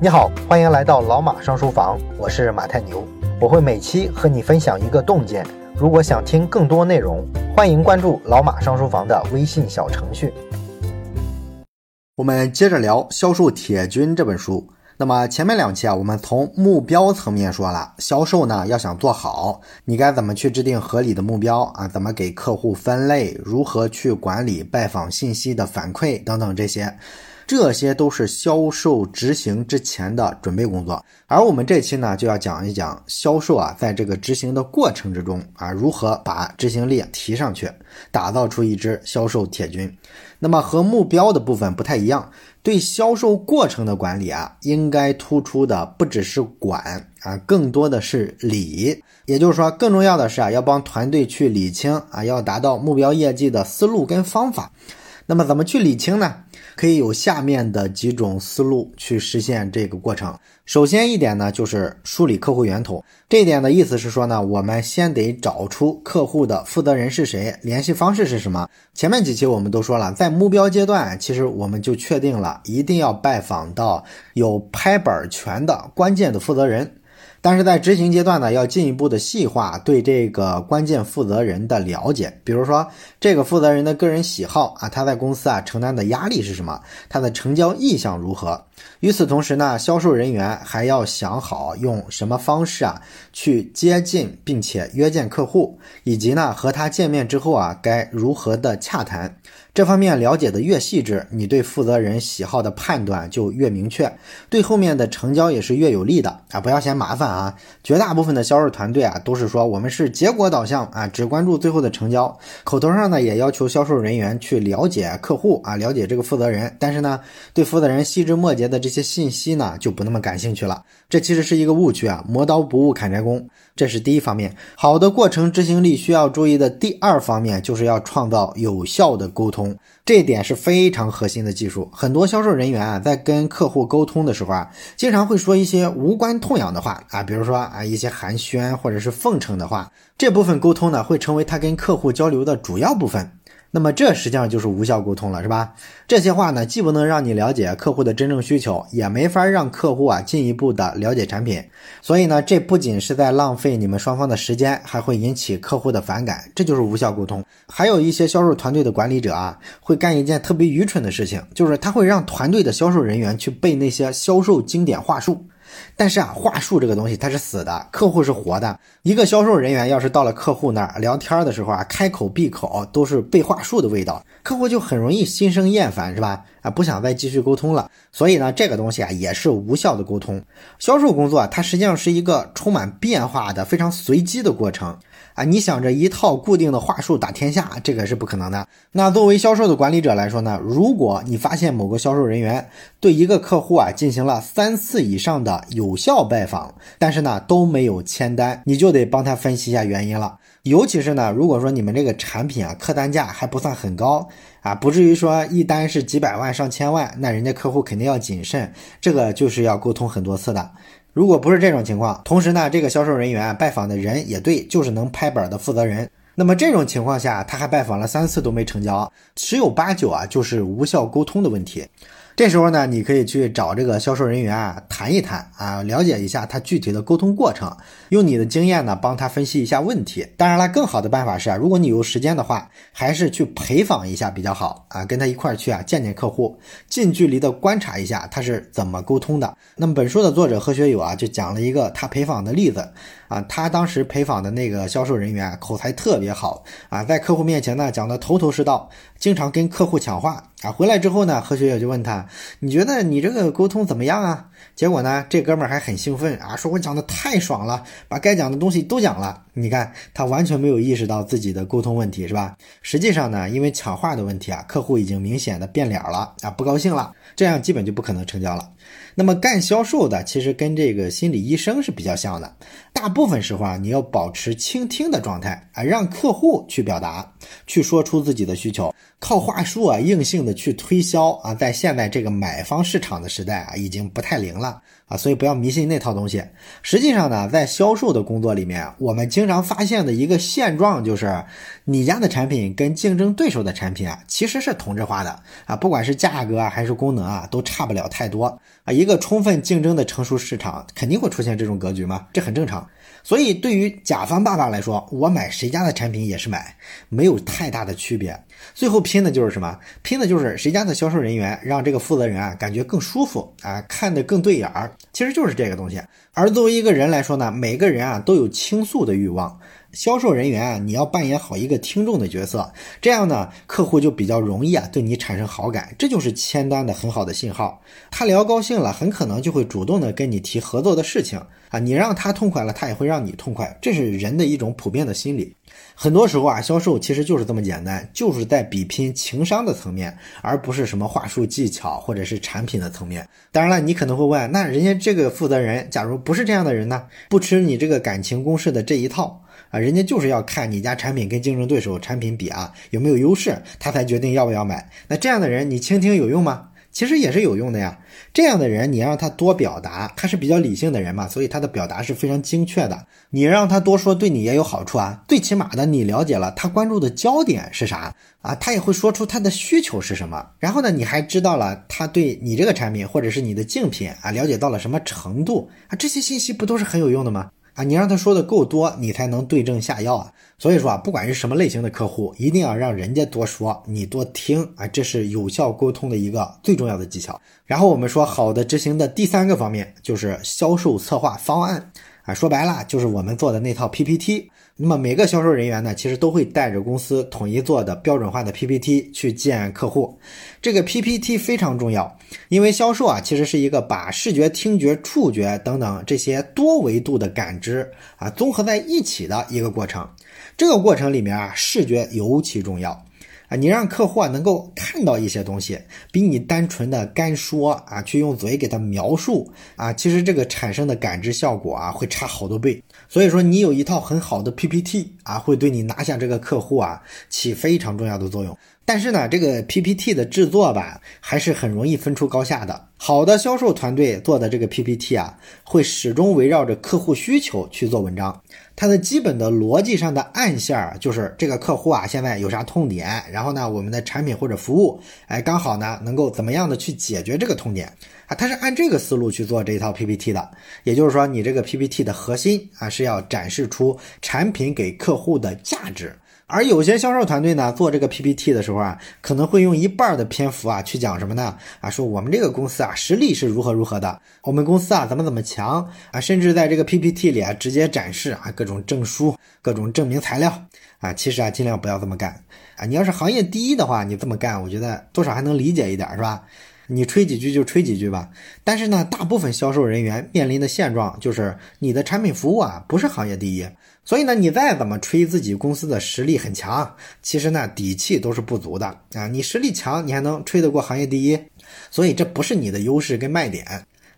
你好，欢迎来到老马上书房，我是马太牛，我会每期和你分享一个洞见。如果想听更多内容，欢迎关注老马上书房的微信小程序。我们接着聊《销售铁军》这本书。那么前面两期啊，我们从目标层面说了，销售呢要想做好，你该怎么去制定合理的目标啊？怎么给客户分类？如何去管理拜访信息的反馈等等这些。这些都是销售执行之前的准备工作，而我们这期呢就要讲一讲销售啊，在这个执行的过程之中啊，如何把执行力提上去，打造出一支销售铁军。那么和目标的部分不太一样，对销售过程的管理啊，应该突出的不只是管啊，更多的是理。也就是说，更重要的是啊，要帮团队去理清啊，要达到目标业绩的思路跟方法。那么怎么去理清呢？可以有下面的几种思路去实现这个过程。首先一点呢，就是梳理客户源头。这一点的意思是说呢，我们先得找出客户的负责人是谁，联系方式是什么。前面几期我们都说了，在目标阶段，其实我们就确定了一定要拜访到有拍板权的关键的负责人。但是在执行阶段呢，要进一步的细化对这个关键负责人的了解，比如说这个负责人的个人喜好啊，他在公司啊承担的压力是什么，他的成交意向如何。与此同时呢，销售人员还要想好用什么方式啊去接近并且约见客户，以及呢和他见面之后啊该如何的洽谈。这方面了解的越细致，你对负责人喜好的判断就越明确，对后面的成交也是越有利的啊！不要嫌麻烦啊！绝大部分的销售团队啊都是说我们是结果导向啊，只关注最后的成交。口头上呢也要求销售人员去了解客户啊，了解这个负责人，但是呢对负责人细枝末节的这些信息呢就不那么感兴趣了。这其实是一个误区啊！磨刀不误砍柴工，这是第一方面。好的过程执行力需要注意的第二方面就是要创造有效的沟通。这一点是非常核心的技术。很多销售人员啊，在跟客户沟通的时候啊，经常会说一些无关痛痒的话啊，比如说啊，一些寒暄或者是奉承的话。这部分沟通呢，会成为他跟客户交流的主要部分。那么这实际上就是无效沟通了，是吧？这些话呢，既不能让你了解客户的真正需求，也没法让客户啊进一步的了解产品。所以呢，这不仅是在浪费你们双方的时间，还会引起客户的反感，这就是无效沟通。还有一些销售团队的管理者啊，会干一件特别愚蠢的事情，就是他会让团队的销售人员去背那些销售经典话术。但是啊，话术这个东西它是死的，客户是活的。一个销售人员要是到了客户那儿聊天的时候啊，开口闭口都是背话术的味道，客户就很容易心生厌烦，是吧？啊，不想再继续沟通了。所以呢，这个东西啊也是无效的沟通。销售工作它实际上是一个充满变化的、非常随机的过程。啊，你想着一套固定的话术打天下，这个是不可能的。那作为销售的管理者来说呢，如果你发现某个销售人员对一个客户啊进行了三次以上的有效拜访，但是呢都没有签单，你就得帮他分析一下原因了。尤其是呢，如果说你们这个产品啊客单价还不算很高啊，不至于说一单是几百万上千万，那人家客户肯定要谨慎，这个就是要沟通很多次的。如果不是这种情况，同时呢，这个销售人员拜访的人也对，就是能拍板的负责人，那么这种情况下，他还拜访了三次都没成交，十有八九啊就是无效沟通的问题。这时候呢，你可以去找这个销售人员啊谈一谈啊，了解一下他具体的沟通过程，用你的经验呢帮他分析一下问题。当然了，更好的办法是啊，如果你有时间的话，还是去陪访一下比较好啊，跟他一块儿去啊见见客户，近距离的观察一下他是怎么沟通的。那么本书的作者何学友啊就讲了一个他陪访的例子啊，他当时陪访的那个销售人员口才特别好啊，在客户面前呢讲的头头是道，经常跟客户抢话。啊，回来之后呢，何学友就问他：“你觉得你这个沟通怎么样啊？”结果呢，这哥们儿还很兴奋啊，说我讲的太爽了，把该讲的东西都讲了。你看，他完全没有意识到自己的沟通问题，是吧？实际上呢，因为抢话的问题啊，客户已经明显的变脸了啊，不高兴了，这样基本就不可能成交了。那么干销售的其实跟这个心理医生是比较像的，大部分时候啊，你要保持倾听的状态啊，让客户去表达，去说出自己的需求。靠话术啊，硬性的去推销啊，在现在这个买方市场的时代啊，已经不太灵了啊，所以不要迷信那套东西。实际上呢，在销售的工作里面，我们经常发现的一个现状就是，你家的产品跟竞争对手的产品啊，其实是同质化的啊，不管是价格啊，还是功能啊都差不了太多啊。一个充分竞争的成熟市场肯定会出现这种格局嘛，这很正常。所以对于甲方爸爸来说，我买谁家的产品也是买，没有太大的区别。最后拼的就是什么？拼的就是谁家的销售人员让这个负责人啊感觉更舒服啊，看得更对眼儿，其实就是这个东西。而作为一个人来说呢，每个人啊都有倾诉的欲望。销售人员啊，你要扮演好一个听众的角色，这样呢，客户就比较容易啊对你产生好感，这就是签单的很好的信号。他聊高兴了，很可能就会主动的跟你提合作的事情啊。你让他痛快了，他也会让你痛快，这是人的一种普遍的心理。很多时候啊，销售其实就是这么简单，就是在比拼情商的层面，而不是什么话术技巧或者是产品的层面。当然了，你可能会问，那人家这这个负责人，假如不是这样的人呢，不吃你这个感情攻势的这一套。啊，人家就是要看你家产品跟竞争对手产品比啊有没有优势，他才决定要不要买。那这样的人你倾听有用吗？其实也是有用的呀。这样的人你让他多表达，他是比较理性的人嘛，所以他的表达是非常精确的。你让他多说，对你也有好处啊。最起码的你了解了他关注的焦点是啥啊，他也会说出他的需求是什么。然后呢，你还知道了他对你这个产品或者是你的竞品啊了解到了什么程度啊，这些信息不都是很有用的吗？啊，你让他说的够多，你才能对症下药啊。所以说啊，不管是什么类型的客户，一定要让人家多说，你多听啊，这是有效沟通的一个最重要的技巧。然后我们说好的执行的第三个方面就是销售策划方案啊，说白了就是我们做的那套 PPT。那么每个销售人员呢，其实都会带着公司统一做的标准化的 PPT 去见客户。这个 PPT 非常重要，因为销售啊，其实是一个把视觉、听觉、触觉等等这些多维度的感知啊综合在一起的一个过程。这个过程里面啊，视觉尤其重要。啊，你让客户啊能够看到一些东西，比你单纯的干说啊，去用嘴给他描述啊，其实这个产生的感知效果啊会差好多倍。所以说，你有一套很好的 PPT 啊，会对你拿下这个客户啊起非常重要的作用。但是呢，这个 PPT 的制作吧，还是很容易分出高下的。好的销售团队做的这个 PPT 啊，会始终围绕着客户需求去做文章。它的基本的逻辑上的暗线儿就是这个客户啊，现在有啥痛点，然后呢，我们的产品或者服务，哎，刚好呢能够怎么样的去解决这个痛点啊？它是按这个思路去做这一套 PPT 的。也就是说，你这个 PPT 的核心啊，是要展示出产品给客户的价值。而有些销售团队呢，做这个 PPT 的时候啊，可能会用一半的篇幅啊去讲什么呢？啊，说我们这个公司啊实力是如何如何的，我们公司啊怎么怎么强啊，甚至在这个 PPT 里啊直接展示啊各种证书、各种证明材料啊。其实啊，尽量不要这么干啊。你要是行业第一的话，你这么干，我觉得多少还能理解一点，是吧？你吹几句就吹几句吧。但是呢，大部分销售人员面临的现状就是，你的产品服务啊不是行业第一。所以呢，你再怎么吹自己公司的实力很强，其实呢底气都是不足的啊！你实力强，你还能吹得过行业第一？所以这不是你的优势跟卖点。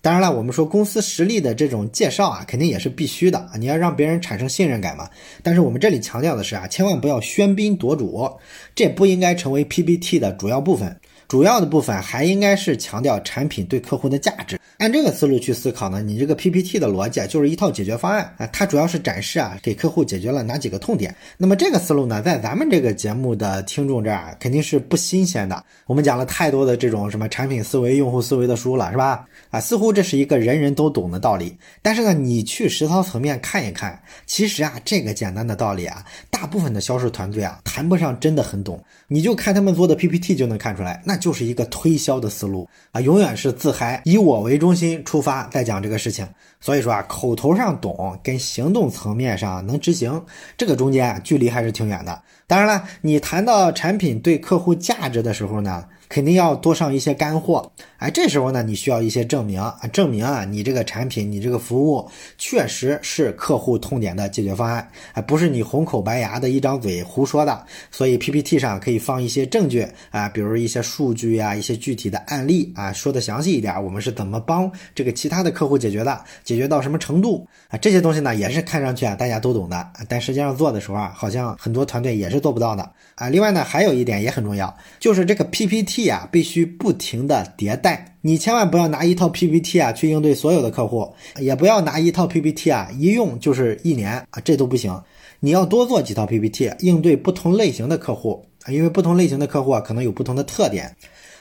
当然了，我们说公司实力的这种介绍啊，肯定也是必须的啊！你要让别人产生信任感嘛。但是我们这里强调的是啊，千万不要喧宾夺主，这不应该成为 PPT 的主要部分。主要的部分还应该是强调产品对客户的价值。按这个思路去思考呢，你这个 PPT 的逻辑就是一套解决方案啊，它主要是展示啊给客户解决了哪几个痛点。那么这个思路呢，在咱们这个节目的听众这儿肯定是不新鲜的。我们讲了太多的这种什么产品思维、用户思维的书了，是吧？啊，似乎这是一个人人都懂的道理。但是呢，你去实操层面看一看，其实啊，这个简单的道理啊，大部分的销售团队啊谈不上真的很懂。你就看他们做的 PPT 就能看出来，那。就是一个推销的思路啊，永远是自嗨，以我为中心出发，在讲这个事情。所以说啊，口头上懂跟行动层面上能执行，这个中间啊距离还是挺远的。当然了，你谈到产品对客户价值的时候呢？肯定要多上一些干货，哎，这时候呢，你需要一些证明啊，证明啊，你这个产品，你这个服务确实是客户痛点的解决方案，哎，不是你红口白牙的一张嘴胡说的。所以 PPT 上可以放一些证据啊，比如一些数据啊，一些具体的案例啊，说的详细一点，我们是怎么帮这个其他的客户解决的，解决到什么程度啊？这些东西呢，也是看上去啊，大家都懂的，但实际上做的时候啊，好像很多团队也是做不到的啊。另外呢，还有一点也很重要，就是这个 PPT。啊，必须不停的迭代。你千万不要拿一套 PPT 啊去应对所有的客户，也不要拿一套 PPT 啊一用就是一年啊，这都不行。你要多做几套 PPT，应对不同类型的客户，因为不同类型的客户啊可能有不同的特点。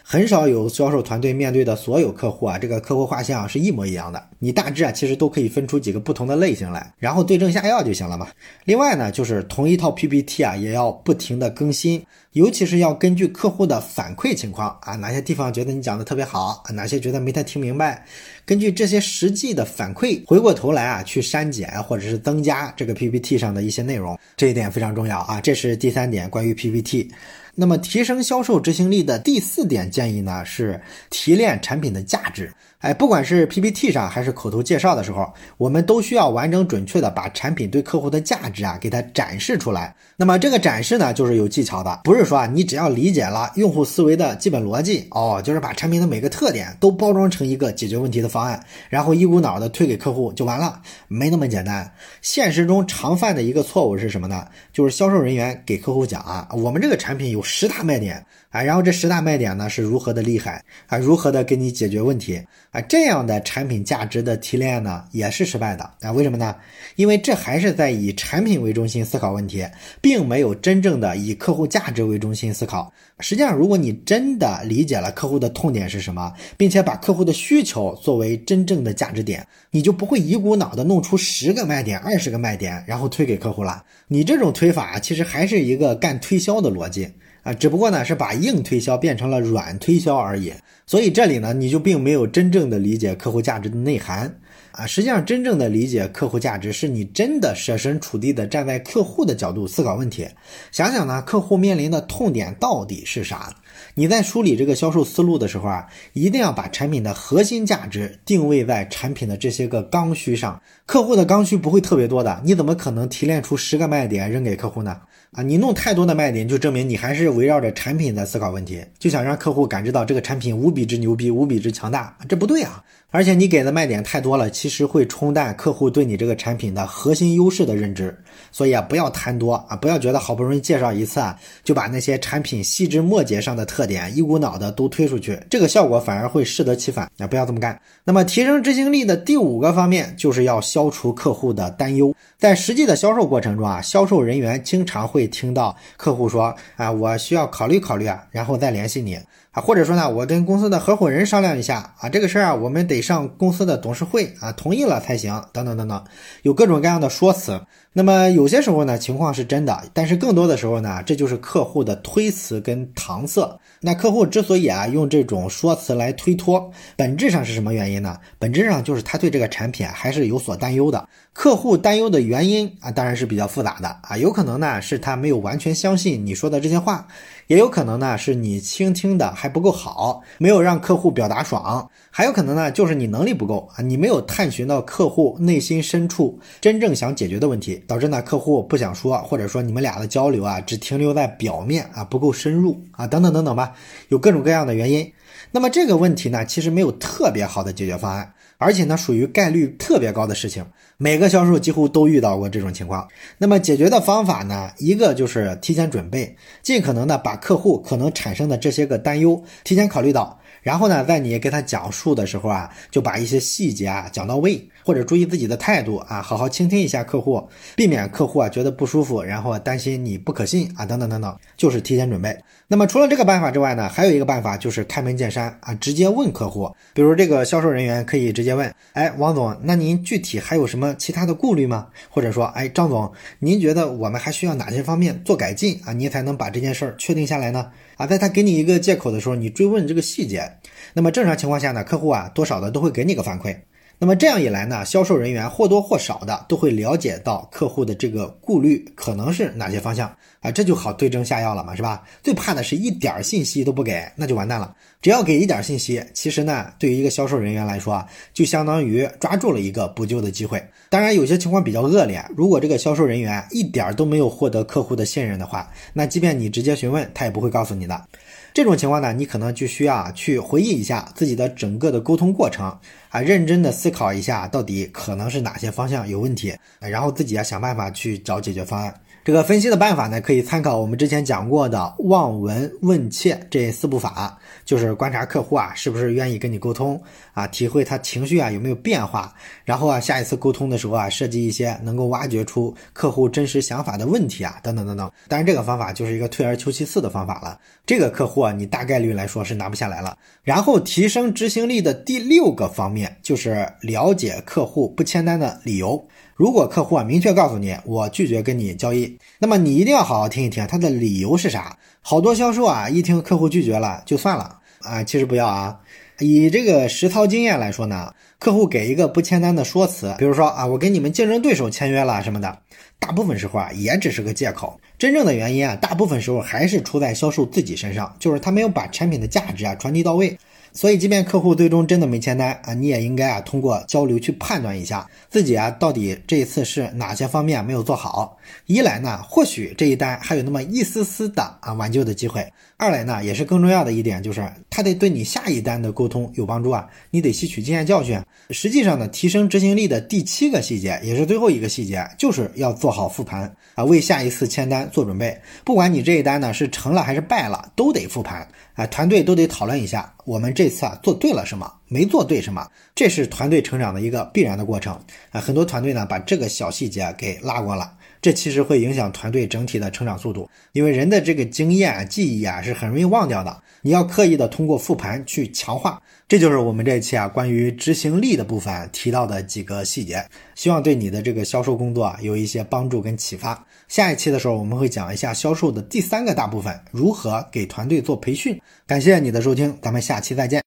很少有销售团队面对的所有客户啊，这个客户画像是一模一样的。你大致啊，其实都可以分出几个不同的类型来，然后对症下药就行了嘛。另外呢，就是同一套 PPT 啊，也要不停的更新，尤其是要根据客户的反馈情况啊，哪些地方觉得你讲的特别好，哪些觉得没太听明白，根据这些实际的反馈，回过头来啊，去删减或者是增加这个 PPT 上的一些内容，这一点非常重要啊。这是第三点，关于 PPT。那么，提升销售执行力的第四点建议呢，是提炼产品的价值。哎，不管是 PPT 上还是口头介绍的时候，我们都需要完整准确的把产品对客户的价值啊给它展示出来。那么这个展示呢，就是有技巧的，不是说啊你只要理解了用户思维的基本逻辑哦，就是把产品的每个特点都包装成一个解决问题的方案，然后一股脑的推给客户就完了，没那么简单。现实中常犯的一个错误是什么呢？就是销售人员给客户讲啊，我们这个产品有十大卖点。啊，然后这十大卖点呢是如何的厉害啊？如何的给你解决问题啊？这样的产品价值的提炼呢也是失败的啊？为什么呢？因为这还是在以产品为中心思考问题，并没有真正的以客户价值为中心思考。实际上，如果你真的理解了客户的痛点是什么，并且把客户的需求作为真正的价值点，你就不会一股脑的弄出十个卖点、二十个卖点，然后推给客户了。你这种推法其实还是一个干推销的逻辑。啊，只不过呢是把硬推销变成了软推销而已，所以这里呢你就并没有真正的理解客户价值的内涵啊。实际上，真正的理解客户价值，是你真的设身处地的站在客户的角度思考问题，想想呢客户面临的痛点到底是啥。你在梳理这个销售思路的时候啊，一定要把产品的核心价值定位在产品的这些个刚需上。客户的刚需不会特别多的，你怎么可能提炼出十个卖点扔给客户呢？啊，你弄太多的卖点，就证明你还是围绕着产品在思考问题，就想让客户感知到这个产品无比之牛逼，无比之强大，这不对啊！而且你给的卖点太多了，其实会冲淡客户对你这个产品的核心优势的认知。所以啊，不要贪多啊，不要觉得好不容易介绍一次啊，就把那些产品细枝末节上的特点一股脑的都推出去，这个效果反而会适得其反啊！不要这么干。那么，提升执行力的第五个方面，就是要消除客户的担忧。在实际的销售过程中啊，销售人员经常会听到客户说啊，我需要考虑考虑啊，然后再联系你。或者说呢，我跟公司的合伙人商量一下啊，这个事儿啊，我们得上公司的董事会啊，同意了才行，等等等等，有各种各样的说辞。那么有些时候呢，情况是真的，但是更多的时候呢，这就是客户的推辞跟搪塞。那客户之所以啊用这种说辞来推脱，本质上是什么原因呢？本质上就是他对这个产品还是有所担忧的。客户担忧的原因啊，当然是比较复杂的啊，有可能呢是他没有完全相信你说的这些话，也有可能呢是你倾听的还不够好，没有让客户表达爽，还有可能呢就是你能力不够啊，你没有探寻到客户内心深处真正想解决的问题，导致呢客户不想说，或者说你们俩的交流啊只停留在表面啊，不够深入啊，等等等等吧，有各种各样的原因。那么这个问题呢，其实没有特别好的解决方案。而且呢，属于概率特别高的事情，每个销售几乎都遇到过这种情况。那么解决的方法呢，一个就是提前准备，尽可能的把客户可能产生的这些个担忧提前考虑到。然后呢，在你给他讲述的时候啊，就把一些细节啊讲到位，或者注意自己的态度啊，好好倾听一下客户，避免客户啊觉得不舒服，然后担心你不可信啊，等等等等，就是提前准备。那么除了这个办法之外呢，还有一个办法就是开门见山啊，直接问客户。比如这个销售人员可以直接问：哎，王总，那您具体还有什么其他的顾虑吗？或者说，哎，张总，您觉得我们还需要哪些方面做改进啊？您才能把这件事儿确定下来呢？啊，在他给你一个借口的时候，你追问这个细节。那么正常情况下呢，客户啊多少的都会给你个反馈。那么这样一来呢，销售人员或多或少的都会了解到客户的这个顾虑可能是哪些方向啊，这就好对症下药了嘛，是吧？最怕的是一点信息都不给，那就完蛋了。只要给一点信息，其实呢，对于一个销售人员来说啊，就相当于抓住了一个补救的机会。当然，有些情况比较恶劣，如果这个销售人员一点都没有获得客户的信任的话，那即便你直接询问，他也不会告诉你的。这种情况呢，你可能就需要去回忆一下自己的整个的沟通过程啊，认真的思考一下到底可能是哪些方向有问题，然后自己要想办法去找解决方案。这个分析的办法呢，可以参考我们之前讲过的望闻问切这四步法，就是观察客户啊是不是愿意跟你沟通啊，体会他情绪啊有没有变化，然后啊下一次沟通的时候啊，设计一些能够挖掘出客户真实想法的问题啊，等等等等。当然，这个方法就是一个退而求其次的方法了。这个客户啊，你大概率来说是拿不下来了。然后提升执行力的第六个方面就是了解客户不签单的理由。如果客户啊明确告诉你我拒绝跟你交易，那么你一定要好好听一听他的理由是啥。好多销售啊一听客户拒绝了就算了啊，其实不要啊。以这个实操经验来说呢，客户给一个不签单的说辞，比如说啊我跟你们竞争对手签约了什么的，大部分时候啊也只是个借口，真正的原因啊大部分时候还是出在销售自己身上，就是他没有把产品的价值啊传递到位。所以，即便客户最终真的没签单啊，你也应该啊通过交流去判断一下自己啊到底这一次是哪些方面没有做好。一来呢，或许这一单还有那么一丝丝的啊挽救的机会；二来呢，也是更重要的一点，就是他得对你下一单的沟通有帮助啊，你得吸取经验教训。实际上呢，提升执行力的第七个细节，也是最后一个细节，就是要做好复盘啊，为下一次签单做准备。不管你这一单呢是成了还是败了，都得复盘啊，团队都得讨论一下，我们这这次啊做对了什么，没做对什么，这是团队成长的一个必然的过程啊。很多团队呢把这个小细节给拉过了。这其实会影响团队整体的成长速度，因为人的这个经验记忆啊是很容易忘掉的。你要刻意的通过复盘去强化，这就是我们这一期啊关于执行力的部分提到的几个细节，希望对你的这个销售工作啊有一些帮助跟启发。下一期的时候我们会讲一下销售的第三个大部分，如何给团队做培训。感谢你的收听，咱们下期再见。